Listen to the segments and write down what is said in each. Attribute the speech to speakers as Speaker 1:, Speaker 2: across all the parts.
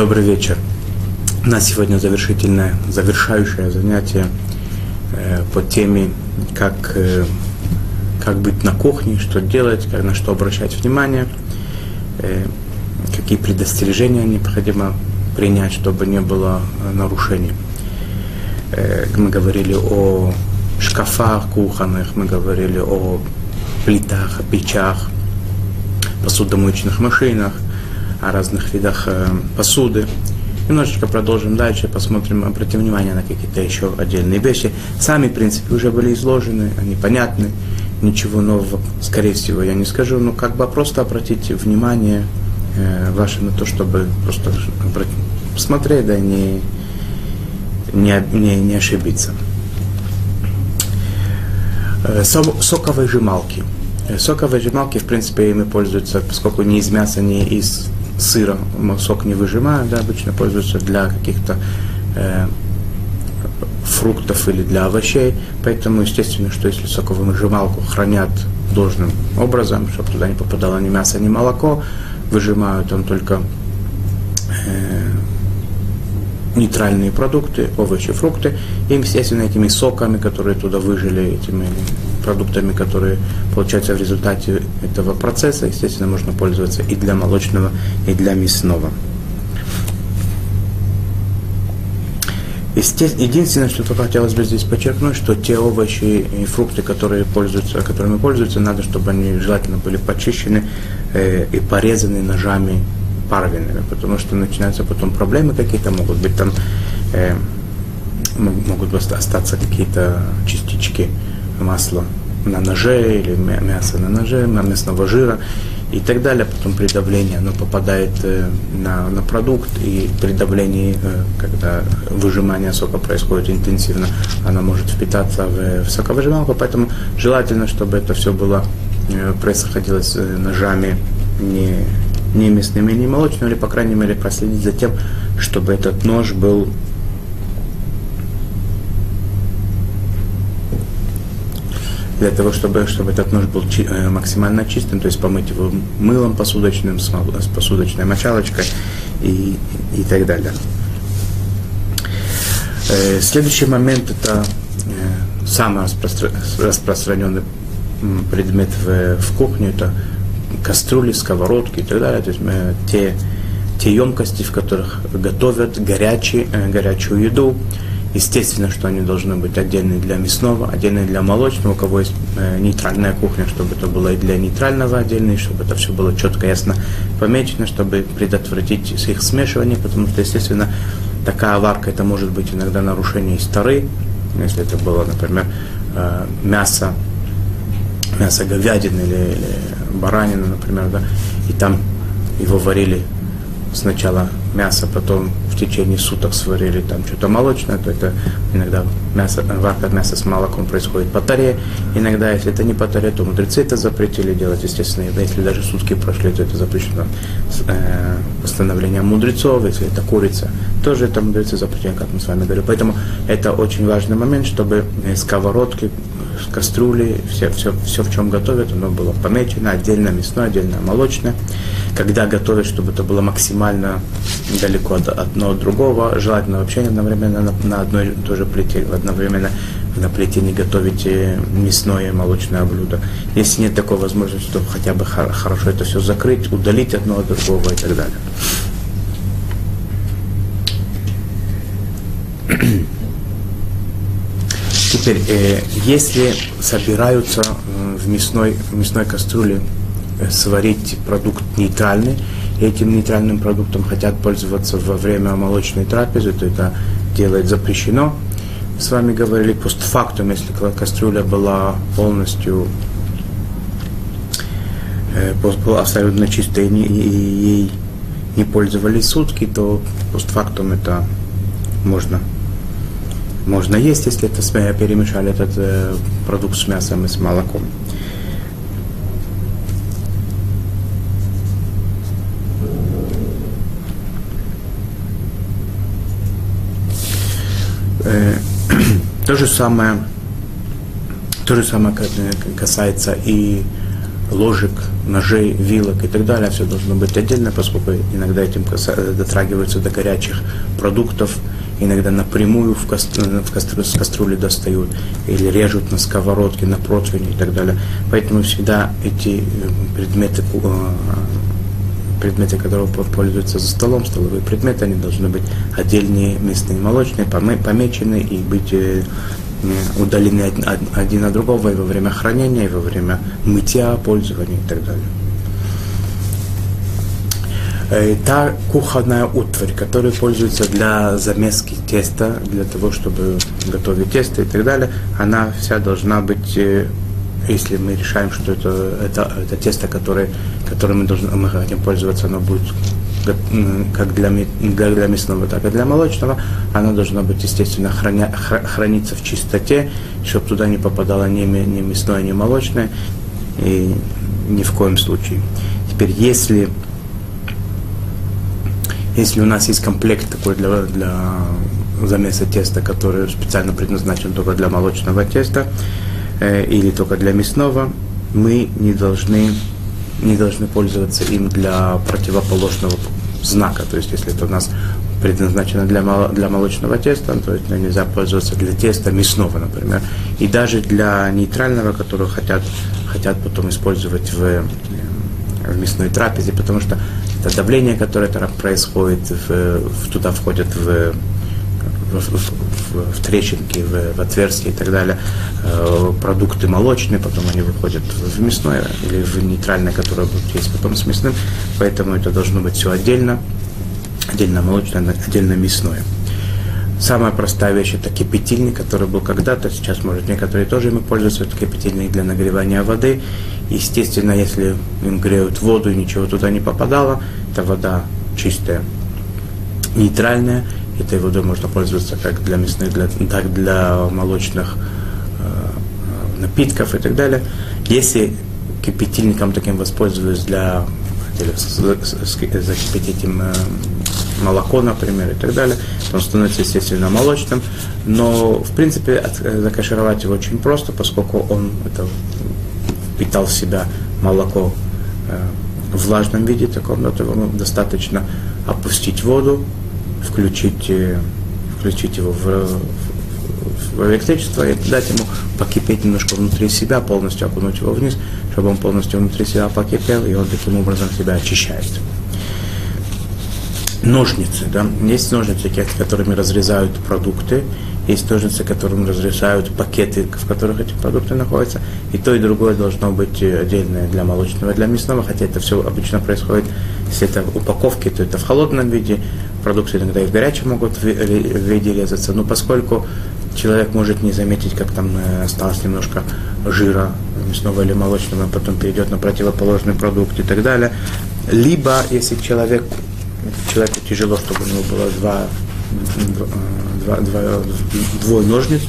Speaker 1: Добрый вечер. У нас сегодня завершительное, завершающее занятие э, по теме, как, э, как быть на кухне, что делать, как, на что обращать внимание, э, какие предостережения необходимо принять, чтобы не было э, нарушений. Э, мы говорили о шкафах кухонных, мы говорили о плитах, о печах, посудомоечных машинах, о разных видах э, посуды. Немножечко продолжим дальше, посмотрим, обратим внимание на какие-то еще отдельные вещи. Сами, в принципе, уже были изложены, они понятны, ничего нового, скорее всего, я не скажу, но как бы просто обратите внимание э, ваше на то, чтобы просто посмотреть, да, не, не, не, не ошибиться. Э, соковыжималки. Соковыжималки, в принципе, ими пользуются, поскольку ни из мяса, ни из сыра сок не выжимают, да, обычно пользуются для каких-то э, фруктов или для овощей. Поэтому, естественно, что если соковыжималку хранят должным образом, чтобы туда не попадало ни мясо, ни молоко, выжимают там только э, нейтральные продукты, овощи, фрукты, и, естественно, этими соками, которые туда выжили, этими продуктами, которые получаются в результате этого процесса, естественно, можно пользоваться и для молочного, и для мясного. Единственное, что только хотелось бы здесь подчеркнуть, что те овощи и фрукты, которые пользуются, которыми пользуются, надо, чтобы они желательно были почищены э, и порезаны ножами парвенными, потому что начинаются потом проблемы какие-то, могут быть там, э, могут остаться какие-то частички масла на ноже или мясо на ноже, мясного жира и так далее. Потом при давлении оно попадает э, на, на продукт, и при давлении, э, когда выжимание сока происходит интенсивно, оно может впитаться в, в соковыжималку. Поэтому желательно, чтобы это все было э, происходило с ножами не не мясными, не молочными, или, по крайней мере, проследить за тем, чтобы этот нож был для того, чтобы, чтобы этот нож был чи, э, максимально чистым, то есть помыть его мылом посудочным, с, с посудочной мочалочкой и, и так далее. Э, следующий момент это э, самый распростр... распространенный предмет в, в кухне, это кастрюли, сковородки и так далее, то есть те, те емкости, в которых готовят горячий, э, горячую еду. Естественно, что они должны быть отдельные для мясного, отдельные для молочного, у кого есть э, нейтральная кухня, чтобы это было и для нейтрального отдельно, и чтобы это все было четко, ясно помечено, чтобы предотвратить их смешивание, потому что, естественно, такая варка, это может быть иногда нарушение стары, если это было, например, э, мясо мясо говядины или, или баранины, например, да, и там его варили сначала мясо, потом в течение суток сварили там что-то молочное, то это иногда мясо, варка мяса с молоком происходит по таре. Иногда, если это не по таре, то мудрецы это запретили делать, естественно. Если даже сутки прошли, то это запрещено э, постановлением мудрецов. Если это курица, тоже это мудрецы запретили, как мы с вами говорили. Поэтому это очень важный момент, чтобы сковородки, кастрюли, все, все, все, в чем готовят, оно было помечено, отдельно мясное, отдельно молочное. Когда готовят, чтобы это было максимально далеко от одного от другого, желательно вообще одновременно на, на одной и той же плите, одновременно на плите не готовите мясное и молочное блюдо. Если нет такой возможности, то хотя бы хорошо это все закрыть, удалить одно от другого и так далее. Теперь, э, если собираются э, в мясной, в мясной кастрюле э, сварить продукт нейтральный, этим нейтральным продуктом хотят пользоваться во время молочной трапезы, то это делать запрещено. С вами говорили постфактум, если кастрюля была полностью э, была абсолютно чистой и ей не пользовались сутки, то постфактум это можно можно есть, если это перемешали этот э, продукт с мясом и с молоком. Э, то же самое, то же самое касается и ложек, ножей, вилок и так далее, все должно быть отдельно, поскольку иногда этим дотрагиваются до горячих продуктов, иногда напрямую в, кастрю, в кастрю, с кастрюли достают, или режут на сковородке, на противне и так далее. Поэтому всегда эти э, предметы, э, предметы, которые пользуются за столом, столовые предметы, они должны быть отдельные, мясные, молочные, помечены и быть э, удалены один от другого и во время хранения, и во время мытья, пользования и так далее. Э, та кухонная утварь, которая пользуется для замески теста, для того, чтобы готовить тесто и так далее, она вся должна быть, э, если мы решаем, что это, это, это тесто, которое, которым мы, должны, мы хотим пользоваться, оно будет как для, для, для мясного, так и для молочного, она должна быть, естественно, храня, храниться в чистоте, чтобы туда не попадало ни, ни мясное, ни молочное, и ни в коем случае. Теперь, если если у нас есть комплект такой для, для замеса теста, который специально предназначен только для молочного теста э, или только для мясного, мы не должны, не должны пользоваться им для противоположного знака. То есть, если это у нас предназначено для, для молочного теста, то есть нельзя пользоваться для теста мясного, например. И даже для нейтрального, которого хотят, хотят потом использовать в, э, в мясной трапезе, потому что это давление, которое там происходит, в, в, туда входят в, в, в, в трещинки, в, в отверстия и так далее, э, продукты молочные, потом они выходят в мясное или в нейтральное, которое будет есть потом с мясным, поэтому это должно быть все отдельно, отдельно молочное, отдельно мясное. Самая простая вещь это кипятильник, который был когда-то, сейчас, может, некоторые тоже им пользуются, это кипятильник для нагревания воды. Естественно, если им греют воду и ничего туда не попадало, эта вода чистая, нейтральная, этой водой можно пользоваться как для мясных, для, так для молочных э, напитков и так далее. Если кипятильником таким воспользовались для или закипятить им э, молоко, например, и так далее. Он становится, естественно, молочным. Но, в принципе, э, закашировать его очень просто, поскольку он это, впитал в себя молоко э, в влажном виде, таком, то его достаточно опустить воду, включить, э, включить его в, в электричество и дать ему покипеть немножко внутри себя, полностью окунуть его вниз, чтобы он полностью внутри себя покипел, и он таким образом себя очищает ножницы. Да? Есть ножницы, которыми разрезают продукты, есть ножницы, которыми разрезают пакеты, в которых эти продукты находятся. И то, и другое должно быть отдельное для молочного для мясного, хотя это все обычно происходит, если это упаковки, то это в холодном виде, продукты иногда и в горячем могут в виде резаться, но поскольку человек может не заметить, как там э, осталось немножко жира мясного или молочного, а потом перейдет на противоположный продукт и так далее. Либо, если человек человеку тяжело, чтобы у него было два, два, два, двое ножниц,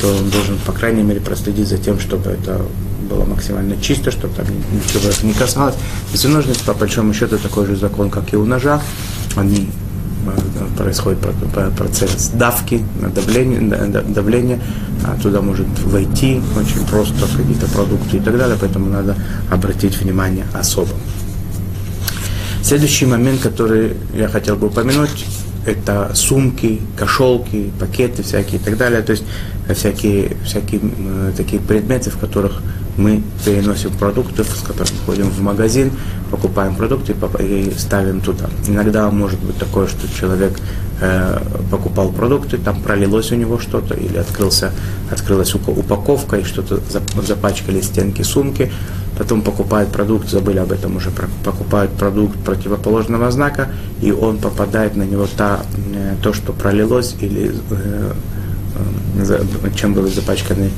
Speaker 1: то он должен, по крайней мере, проследить за тем, чтобы это было максимально чисто, чтобы там ничего это не касалось. Если ножницы, по большому счету, такой же закон, как и у ножа, они э, происходит процесс давки, давления, давления, а туда может войти очень просто какие-то продукты и так далее, поэтому надо обратить внимание особо. Следующий момент, который я хотел бы упомянуть, это сумки, кошелки, пакеты всякие и так далее. То есть э, всякие, всякие э, такие предметы, в которых мы переносим продукты, с которых мы ходим в магазин, покупаем продукты и ставим туда. Иногда может быть такое, что человек э, покупал продукты, там пролилось у него что-то, или открылся, открылась упаковка, и что-то запачкали стенки сумки, потом покупают продукт, забыли об этом уже, покупают продукт противоположного знака, и он попадает на него та, э, то, что пролилось, или э, э, чем были запачканы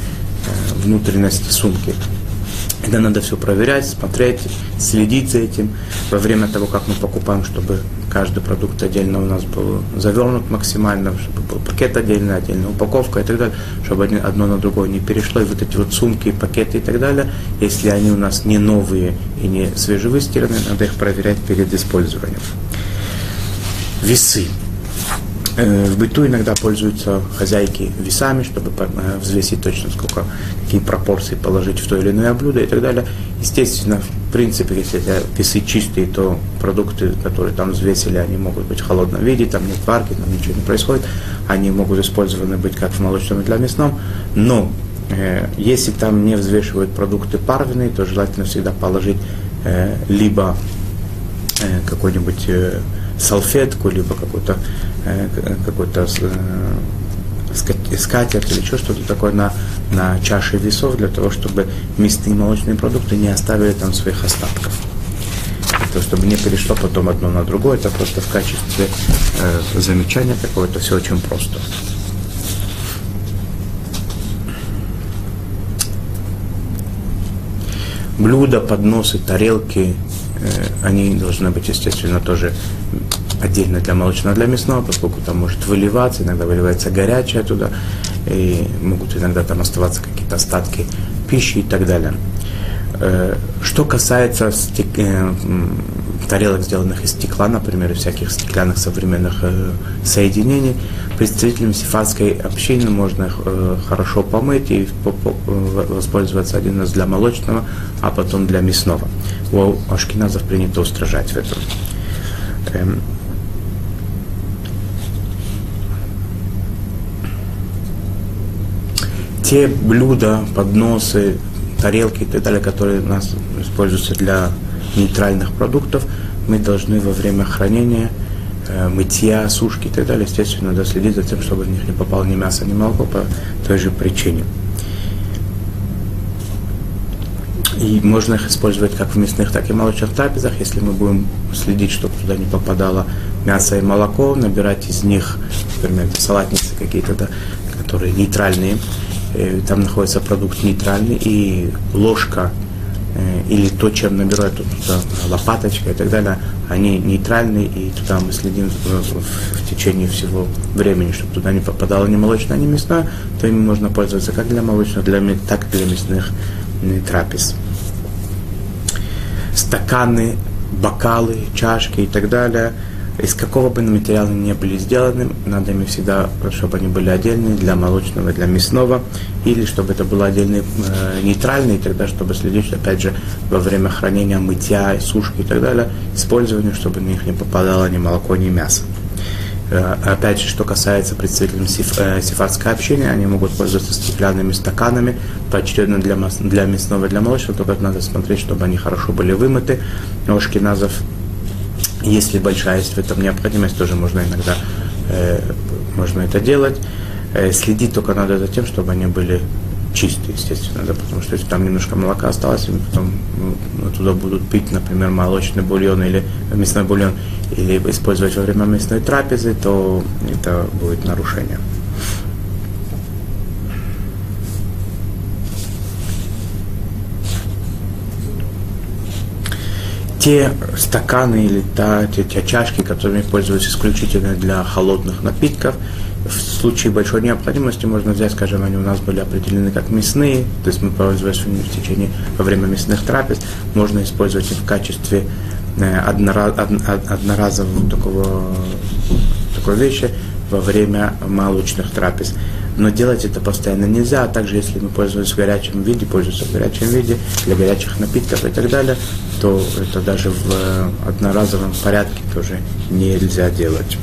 Speaker 1: внутренности сумки. Это надо все проверять, смотреть, следить за этим во время того, как мы покупаем, чтобы каждый продукт отдельно у нас был завернут максимально, чтобы был пакет отдельный, отдельная упаковка и так далее, чтобы одно на другое не перешло. И вот эти вот сумки, пакеты и так далее, если они у нас не новые и не свежевыстиранные, надо их проверять перед использованием. Весы. Э, в быту иногда пользуются хозяйки весами, чтобы э, взвесить точно сколько, какие пропорции положить в то или иное блюдо и так далее. Естественно, в принципе, если весы чистые, то продукты, которые там взвесили, они могут быть в холодном виде, там нет варки, там ничего не происходит. Они могут использованы быть как в молочном и для мясном. Но э, если там не взвешивают продукты парвенные, то желательно всегда положить э, либо э, какой-нибудь э, салфетку, либо какой-то э, какой-то э, скатерть или еще что-то такое на, на чаше весов, для того, чтобы мясные молочные продукты не оставили там своих остатков. То, чтобы не перешло потом одно на другое, это просто в качестве э, замечания какое-то, все очень просто. Блюда, подносы, тарелки, они должны быть, естественно, тоже отдельно для молочного, для мясного, поскольку там может выливаться, иногда выливается горячее туда, и могут иногда там оставаться какие-то остатки пищи и так далее. Э, что касается. Э, тарелок, сделанных из стекла, например, всяких стеклянных современных э, соединений, представителям сифатской общины можно их хорошо помыть и воспользоваться один раз для молочного, а потом для мясного. У ашкеназов принято устражать в этом. Эм, те блюда, подносы, тарелки и так далее, которые у нас используются для нейтральных продуктов, мы должны во время хранения, э, мытья, сушки и так далее, естественно, надо следить за тем, чтобы в них не попало ни мясо, ни молоко по той же причине. И можно их использовать как в мясных, так и в молочных трапезах, если мы будем следить, чтобы туда не попадало мясо и молоко, набирать из них, например, салатницы какие-то, да, которые нейтральные, Э, там находится продукт нейтральный, и ложка или то, чем набирают туда лопаточка и так далее, они нейтральные, и туда мы следим в течение всего времени, чтобы туда не попадало ни молочное, ни мясное, то ими можно пользоваться как для молочных, для, так и для мясных трапез. Стаканы, бокалы, чашки и так далее – из какого бы материала ни были сделаны, надо ими всегда, чтобы они были отдельные для молочного, для мясного, или чтобы это было отдельный э, нейтральный, тогда чтобы следить, опять же, во время хранения, мытья, сушки и так далее, использования, чтобы на них не попадало ни молоко, ни мясо. Э, опять же, что касается представителей сиф, э, сифатской общины, они могут пользоваться стеклянными стаканами, поочередно для, для мясного и для молочного, только надо смотреть, чтобы они хорошо были вымыты. У шкиназов если большая есть в этом необходимость, тоже можно иногда э, можно это делать. Э, следить только надо за тем, чтобы они были чистые, естественно, да, потому что если там немножко молока осталось, и потом ну, туда будут пить, например, молочный бульон или мясной бульон, или использовать во время мясной трапезы, то это будет нарушение. Те стаканы или та, те, те чашки, которыми пользуются исключительно для холодных напитков, в случае большой необходимости можно взять, скажем, они у нас были определены как мясные, то есть мы пользовались в течение во время мясных трапез, можно использовать их в качестве э, однораз, одноразового такого, такой вещи во время молочных трапез но делать это постоянно нельзя, а также если мы пользуемся в горячем виде, пользуемся в горячем виде для горячих напитков и так далее, то это даже в э, одноразовом порядке тоже нельзя делать.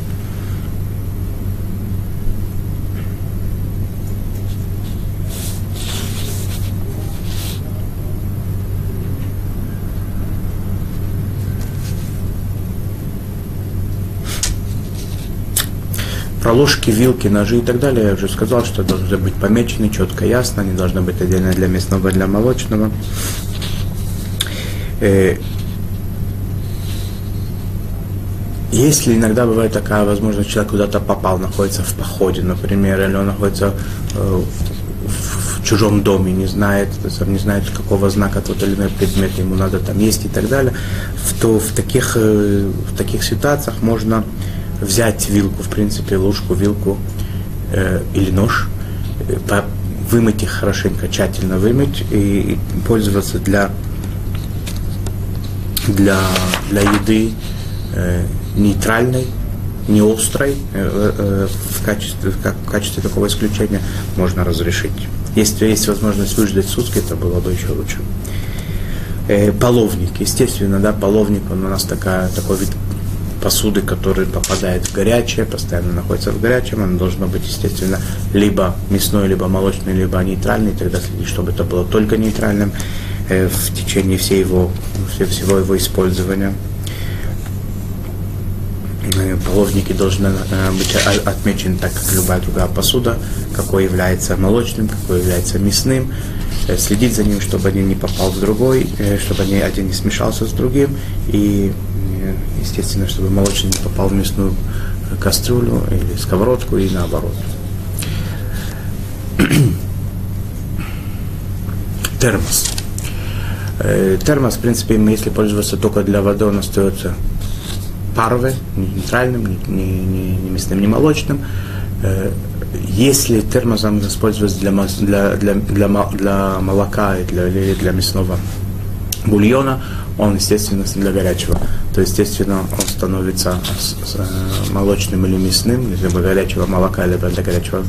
Speaker 1: Про ложки, вилки, ножи и так далее я уже сказал, что должны быть помечены четко, ясно, они должны быть отдельно для мясного, для молочного. Э, если иногда бывает такая возможность, человек куда-то попал, находится в походе, например, или он находится э, в чужом доме, не знает, не знает, какого знака тот или иной предмет ему надо там есть и так далее, то в таких, э, в таких ситуациях можно взять вилку, в принципе, ложку, вилку э, или нож, э, по, вымыть их хорошенько, тщательно вымыть и, и пользоваться для, для, для еды э, нейтральной, не острой в качестве, как, в качестве такого исключения можно разрешить. Если есть возможность выждать сутки, это было бы еще лучше. Половник, естественно, да, половник, он у нас такая, такой вид посуды, который попадает в горячее, постоянно находится в горячем, оно должно быть, естественно, либо мясной, либо молочный, либо нейтральный, тогда следить, чтобы это было только нейтральным э, в течение всей его, всего его использования. Э, половники должны э, быть отмечены так, как любая другая посуда, какой является молочным, какой является мясным, следить за ним, чтобы один не попал в другой, чтобы один не смешался с другим, и естественно, чтобы молочный не попал в мясную кастрюлю или сковородку и наоборот. Термос. Э, термос, в принципе, если пользоваться только для воды, он остается паровый, не нейтральным, не, не, не мясным, не молочным. Э, если термосом использовать для, для, для, для, для молока и для, или для мясного бульона, он, естественно, для горячего. То, естественно, он становится э, молочным или мясным, либо горячего молока, либо для горячего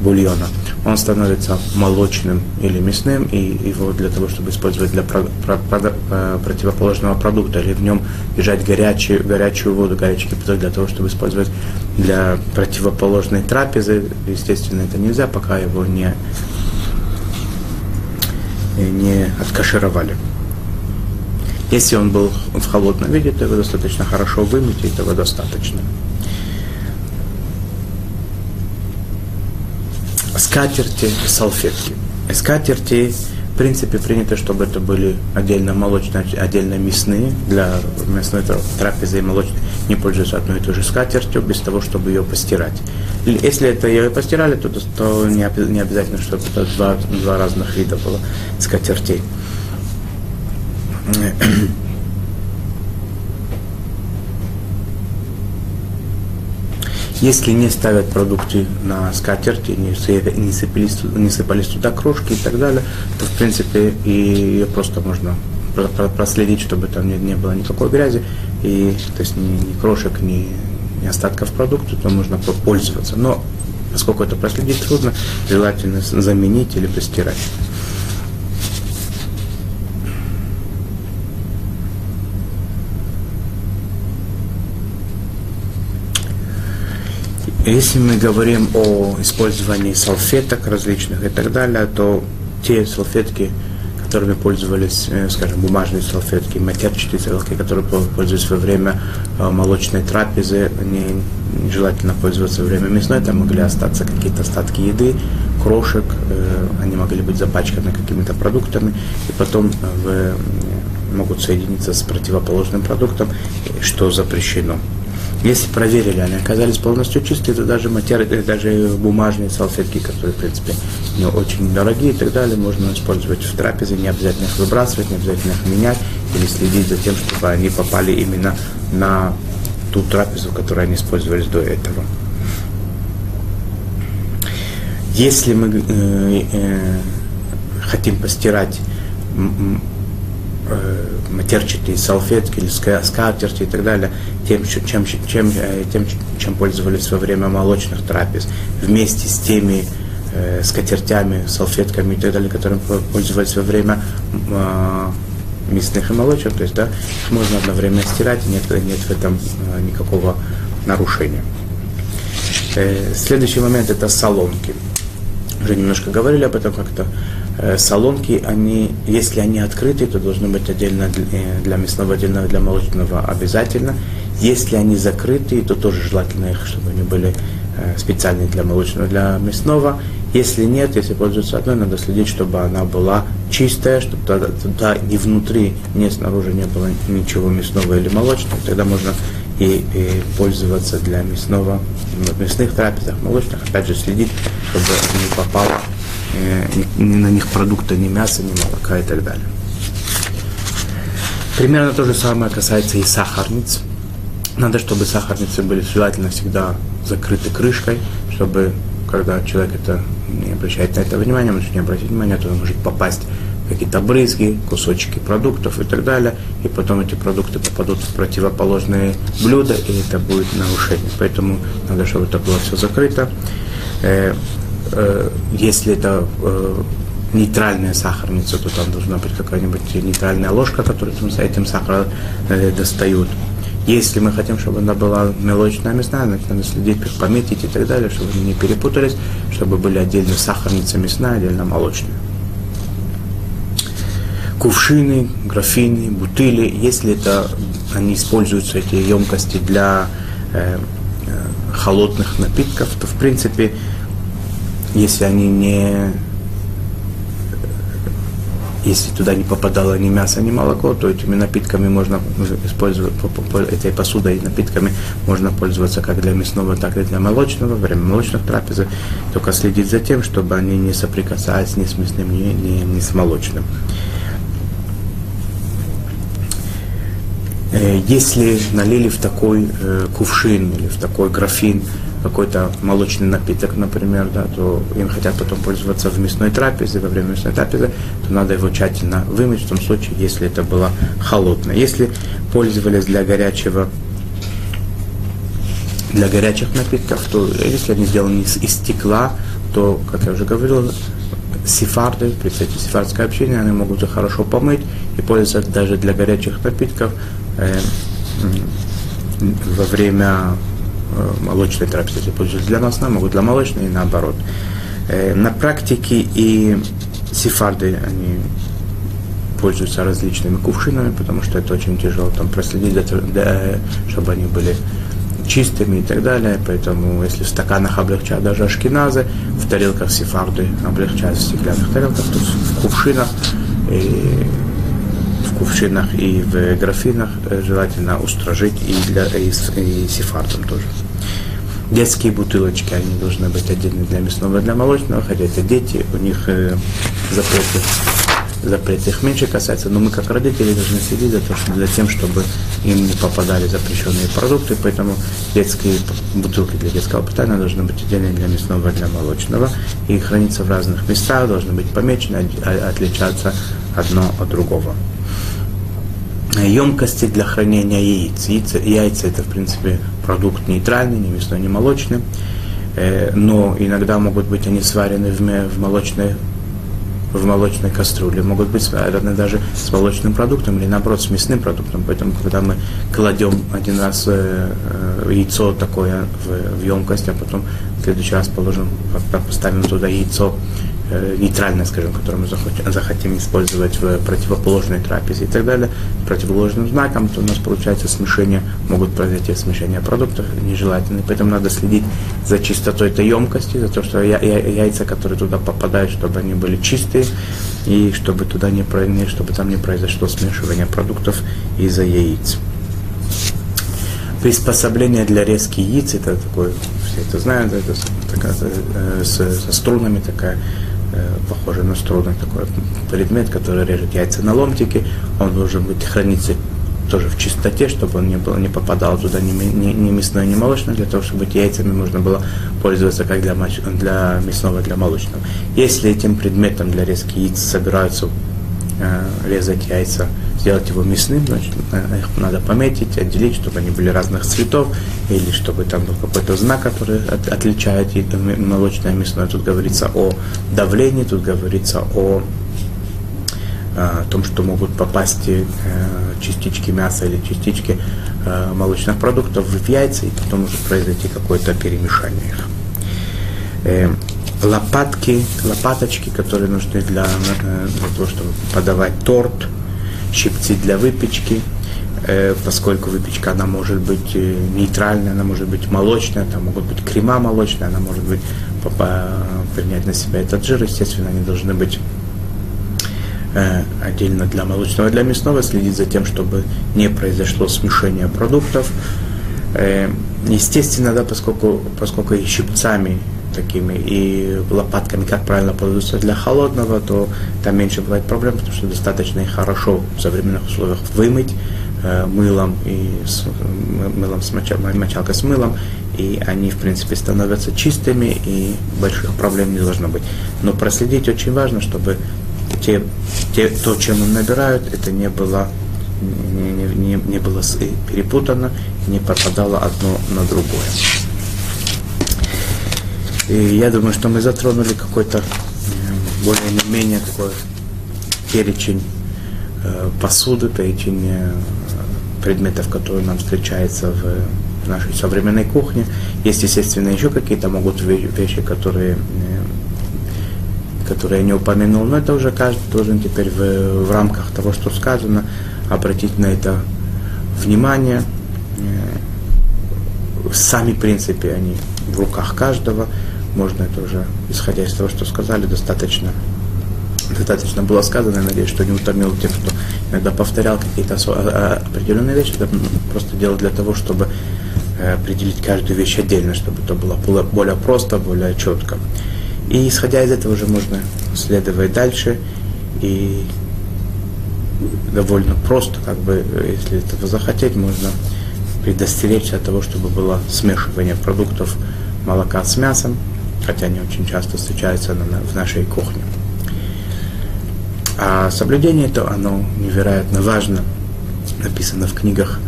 Speaker 1: бульона. Он становится молочным или мясным, и его для того, чтобы использовать для про, про, про, э, противоположного продукта, или в нем держать горячую, горячую воду, горячий кипяток для того, чтобы использовать для противоположной трапезы, естественно, это нельзя, пока его не, не откашировали. Если он был в холодном виде, то его достаточно хорошо вымыть, и этого достаточно. Скатерти салфетки. Скатерти, в принципе, принято, чтобы это были отдельно молочные, отдельно мясные. Для мясной трапезы и молочной не пользуются одной и той же скатертью, без того, чтобы ее постирать. Если это ее постирали, то, то не обязательно, чтобы это два, два разных вида было скатертей. Если не ставят продукты на скатерти, не, не, сыпались, не сыпались туда крошки и так далее, то в принципе и ее просто можно проследить, чтобы там не, не было никакой грязи, и то есть ни, ни крошек, ни, ни остатков продукта, то можно пользоваться. Но поскольку это проследить трудно, желательно заменить или постирать. Если мы говорим о использовании салфеток различных и так далее, то те салфетки, которыми пользовались, э, скажем, бумажные салфетки, матерчатые салфетки, которые пользовались во время э, молочной трапезы, не, нежелательно пользоваться во время мясной, там могли остаться какие-то остатки еды, крошек, э, они могли быть запачканы какими-то продуктами, и потом в, могут соединиться с противоположным продуктом, что запрещено. Если проверили, они оказались полностью чистые, то даже материи, э, даже бумажные салфетки, которые, в принципе, не очень дорогие и так далее, можно использовать в трапезе, не обязательно их выбрасывать, не обязательно их менять или следить за тем, чтобы они попали именно на ту трапезу, которую они использовались до этого. Если мы э, э, хотим постирать матерчатые салфетки или скатерти и так далее, тем, чем, чем, э, тем, чем пользовались во время молочных трапез, вместе с теми э, скатертями, салфетками и так далее, которыми пользовались во время э, мясных и молочных, то есть да, можно одновременно стирать, и нет, нет в этом э, никакого нарушения. Э, следующий момент это солонки. Уже немножко говорили об этом как-то. Э, салонки, они, если они открыты, то должны быть отдельно для мясного, отдельно для молочного обязательно. Если они закрыты, то тоже желательно их, чтобы они были э, специальные для молочного, для мясного. Если нет, если пользуются одной, надо следить, чтобы она была чистая, чтобы туда, туда ни внутри, ни снаружи не было ничего мясного или молочного. Тогда можно и, и пользоваться для мясного, мясных трапезах, молочных, опять же следить, чтобы не попало э, ни на них продукта, ни мяса, ни молока и так далее. Примерно то же самое касается и сахарниц. Надо, чтобы сахарницы были желательно всегда закрыты крышкой, чтобы когда человек это не обращает на это внимания, может не обратить внимания, то он может попасть какие-то брызги, кусочки продуктов и так далее, и потом эти продукты попадут в противоположные блюда, и это будет нарушение. Поэтому надо, чтобы это было все закрыто. Э, э, если это нейтральная сахарница, то там должна быть какая-нибудь нейтральная ложка, которую с этим сахаром достают. Если мы хотим, чтобы она была молочная мясная, значит, надо следить, пометить и так далее, чтобы они не перепутались, чтобы были отдельно сахарница мясная, отдельно молочная. Кувшины, графины, бутыли, если это они используются, эти емкости для э, э, холодных напитков, то в принципе, если они не если туда не попадало ни мясо, ни молоко, то этими напитками можно использовать, этой посудой напитками можно пользоваться как для мясного, так и для молочного, во время молочных трапезы, только следить за тем, чтобы они не соприкасались ни с мясным, ни, ни, ни с молочным. Э, если налили в такой э, кувшин или в такой графин какой-то молочный напиток, например, да, то им хотят потом пользоваться в мясной трапезе, во время мясной трапезы, то надо его тщательно вымыть в том случае, если это было холодное. Если пользовались для горячего для горячих напитков, то если они сделаны из, из стекла, то, как я уже говорил, сефарды, представьте, сефардское общение, они могут их хорошо помыть и пользоваться даже для горячих напитков э, во время Э, молочной трапезы, пользуются для масла, могут для молочной и наоборот. Э, на практике и сефарды, они пользуются различными кувшинами, потому что это очень тяжело там проследить, чтобы они были чистыми и так далее. Поэтому если в стаканах облегчают даже ашкеназы, в тарелках сефарды облегчают в стеклянных тарелках, то в кувшинах и кувшинах и в графинах желательно устражить и для и, и сефардом тоже. Детские бутылочки, они должны быть отдельно для мясного и для молочного, хотя это дети, у них э, запреты, запреты их меньше касается, но мы как родители должны следить за, то, что, за тем, чтобы им не попадали запрещенные продукты, поэтому детские бутылки для детского питания должны быть отдельно для мясного и для молочного, и храниться в разных местах, должны быть помечены, отличаться одно от другого емкости для хранения яиц. Яйца, яйца это, в принципе, продукт нейтральный, не мясной, не молочный. Э, но иногда могут быть они сварены в, молочной в молочной кастрюле, могут быть сварены даже с молочным продуктом или наоборот с мясным продуктом. Поэтому, когда мы кладем один раз э, э, яйцо такое в, в емкость, а потом в следующий раз положим, поставим туда яйцо нейтральное, скажем, которое мы захотим использовать в противоположной трапезе и так далее, противоположным знаком, то у нас получается смешение, могут произойти смешения продуктов нежелательные. Поэтому надо следить за чистотой этой емкости, за то, что яйца, которые туда попадают, чтобы они были чистые, и чтобы туда не, чтобы там не произошло смешивание продуктов из-за яиц. Приспособление для резки яиц, это такое, все это знают, это такая, э, с, со струнами такая Э, похожий на струны, такой предмет, который режет яйца на ломтики. Он должен быть храниться тоже в чистоте, чтобы он не, был, не попадал туда ни, ни, ни мясной, ни молочное, для того, чтобы яйцами можно было пользоваться как для, для мясного, для молочного. Если этим предметом для резки яиц собираются э, резать яйца сделать его мясным, значит, их надо пометить, отделить, чтобы они были разных цветов, или чтобы там был какой-то знак, который от, отличает молочное мясное. Тут говорится о давлении, тут говорится о, о том, что могут попасть э, частички мяса или частички э, молочных продуктов в яйца, и потом уже произойти какое-то перемешание их. Э, лопатки, лопаточки, которые нужны для, для того, чтобы подавать торт, щипцы для выпечки, э, поскольку выпечка, она может быть э, нейтральная, она может быть молочная, там могут быть крема молочная, она может быть принять на себя этот жир, естественно, они должны быть э, отдельно для молочного и для мясного, следить за тем, чтобы не произошло смешение продуктов. Естественно, да, поскольку, поскольку и щипцами такими и лопатками, как правильно пользоваться для холодного, то там меньше бывает проблем, потому что достаточно их хорошо в современных условиях вымыть э, мылом и с, мылом с моча, мочалкой с мылом, и они, в принципе, становятся чистыми, и больших проблем не должно быть. Но проследить очень важно, чтобы те, те, то, чем он набирают, это не было, не, не, не было перепутано, не попадало одно на другое. И я думаю, что мы затронули какой-то более-менее такой перечень э, посуды, перечень э, предметов, которые нам встречаются в нашей современной кухне. Есть, естественно, еще какие-то могут вещи, которые, э, которые я не упомянул, но это уже каждый должен теперь в, в рамках того, что сказано, обратить на это внимание. Сами принципы, они в руках каждого можно это уже, исходя из того, что сказали, достаточно, достаточно было сказано. Я надеюсь, что не утомил тех, кто иногда повторял какие-то а, а, определенные вещи. Это просто делать для того, чтобы э, определить каждую вещь отдельно, чтобы это было более просто, более четко. И исходя из этого уже можно следовать дальше и довольно просто, как бы, если этого захотеть, можно предостеречься от того, чтобы было смешивание продуктов молока с мясом, хотя они очень часто встречаются в нашей кухне. А соблюдение это, оно невероятно важно. Написано в книгах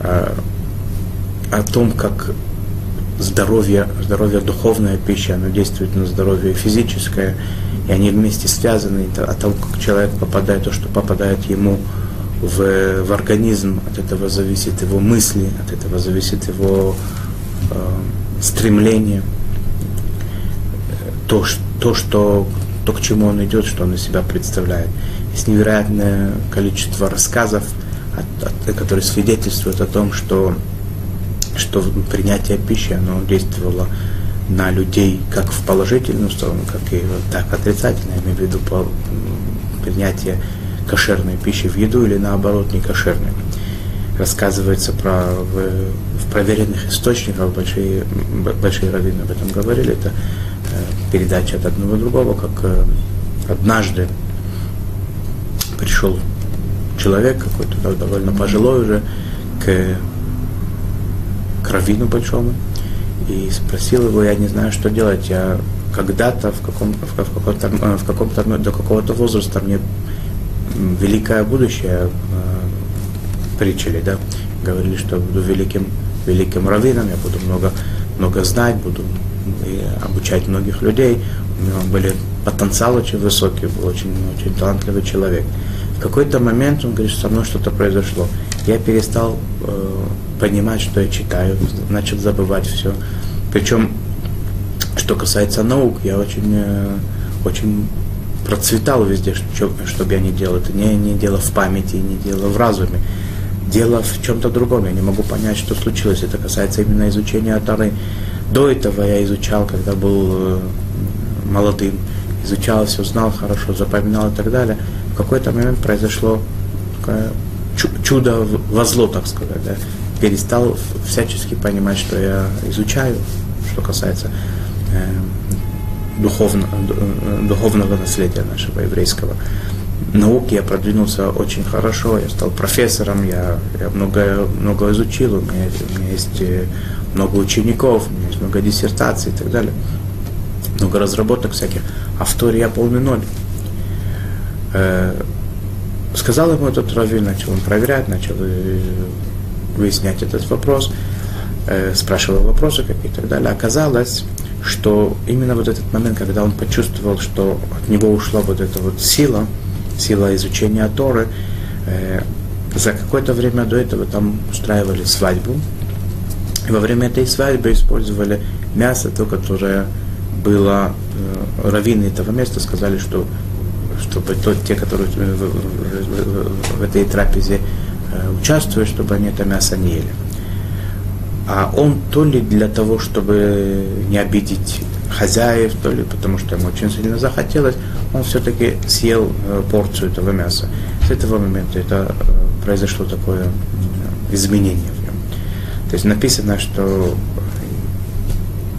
Speaker 1: э, о том, как здоровье, здоровье духовная пища, оно действует на здоровье физическое, и они вместе связаны, о том, как человек попадает, то, что попадает ему в, в организм, от этого зависит его мысли, от этого зависит его э, стремление то, то, что, то, к чему он идет, что он из себя представляет. Есть невероятное количество рассказов, от, от, которые свидетельствуют о том, что, что принятие пищи оно действовало на людей как в положительную сторону, как и так отрицательно, я имею в виду по, принятие кошерной пищи в еду или наоборот не кошерной. Рассказывается про в, в проверенных источниках, большие, большие раввины об этом говорили, это передачи от одного другого, как э, однажды пришел человек какой-то довольно пожилой уже к, к раввину большому и спросил его, я не знаю, что делать, я когда-то в, каком, в, каком-то, э, в каком-то до какого-то возраста мне великое будущее э, притчили, да, говорили, что буду великим, великим раввином, я буду много, много знать, буду обучать многих людей. У него были потенциал очень высокий, был очень, очень талантливый человек. В какой-то момент он говорит, что со мной что-то произошло. Я перестал э, понимать, что я читаю, начал забывать все. Причем, что касается наук, я очень, э, очень процветал везде, что, что бы я ни делал. Это не, не дело в памяти, не дело в разуме. Дело в чем-то другом. Я не могу понять, что случилось. Это касается именно изучения Тары. До этого я изучал, когда был э, молодым, изучал все, знал хорошо, запоминал и так далее. В какой-то момент произошло такое чудо во зло, так сказать. Да. Перестал всячески понимать, что я изучаю, что касается э, духовно, э, духовного наследия нашего еврейского. Науки я продвинулся очень хорошо, я стал профессором, я, я много, много изучил, у меня, у меня есть много учеников, у меня есть много диссертаций и так далее, много разработок всяких, а в Торе я полный ноль. Э, сказал ему этот раввин, начал он проверять, начал э, выяснять этот вопрос, э, спрашивал вопросы какие-то и так далее. Оказалось, что именно вот этот момент, когда он почувствовал, что от него ушла вот эта вот сила, сила изучения Торы, э, за какое-то время до этого там устраивали свадьбу, и во время этой свадьбы использовали мясо, то, которое было, э, раввины этого места сказали, что чтобы то, те, которые в, в, в, в этой трапезе э, участвуют, чтобы они это мясо не ели. А он то ли для того, чтобы не обидеть хозяев, то ли потому что ему очень сильно захотелось, он все-таки съел э, порцию этого мяса. С этого момента это э, произошло такое э, изменение то есть написано, что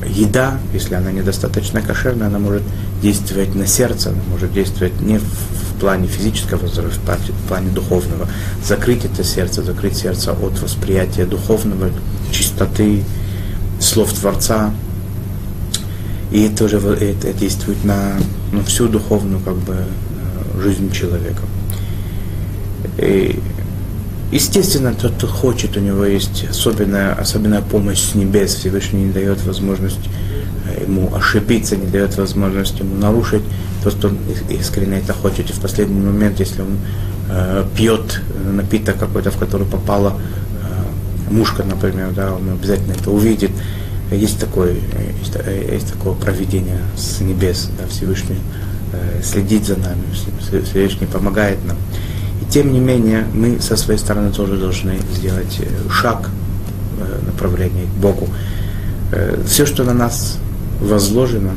Speaker 1: еда, если она недостаточно кошерная, она может действовать на сердце, она может действовать не в плане физического здоровья, в плане духовного. Закрыть это сердце, закрыть сердце от восприятия духовного, чистоты, слов Творца. И это тоже это действует на, на всю духовную как бы, жизнь человека. И, естественно, тот, кто хочет, у него есть особенная, особенная помощь с небес. Всевышний не дает возможность э, ему ошибиться, не дает возможность ему нарушить. Тот, кто искренне это хочет, и в последний момент, если он э, пьет напиток какой-то, в который попала э, мушка, например, да, он обязательно это увидит. Есть такое, есть, есть такое проведение с небес, да, Всевышний э, следит за нами, Всевышний помогает нам. И тем не менее, мы со своей стороны тоже должны сделать э, шаг в направлении к Богу. Э, все, что на нас возложено,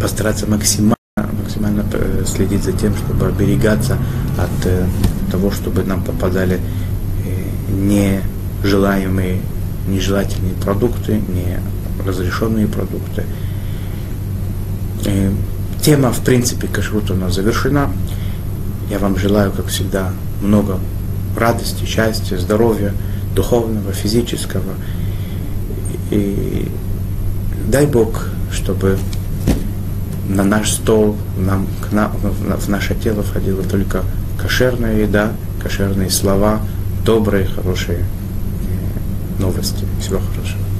Speaker 1: постараться максимально, максимально э, следить за тем, чтобы оберегаться от э, того, чтобы нам попадали э, нежелаемые, нежелательные продукты, не разрешенные продукты. Э, тема, в принципе, кашрута у нас завершена. Я вам желаю, как всегда, много радости, счастья, здоровья, духовного, физического. И дай Бог, чтобы на наш стол, нам, к нам, в наше тело входила только кошерная еда, кошерные слова, добрые, хорошие новости. Всего хорошего.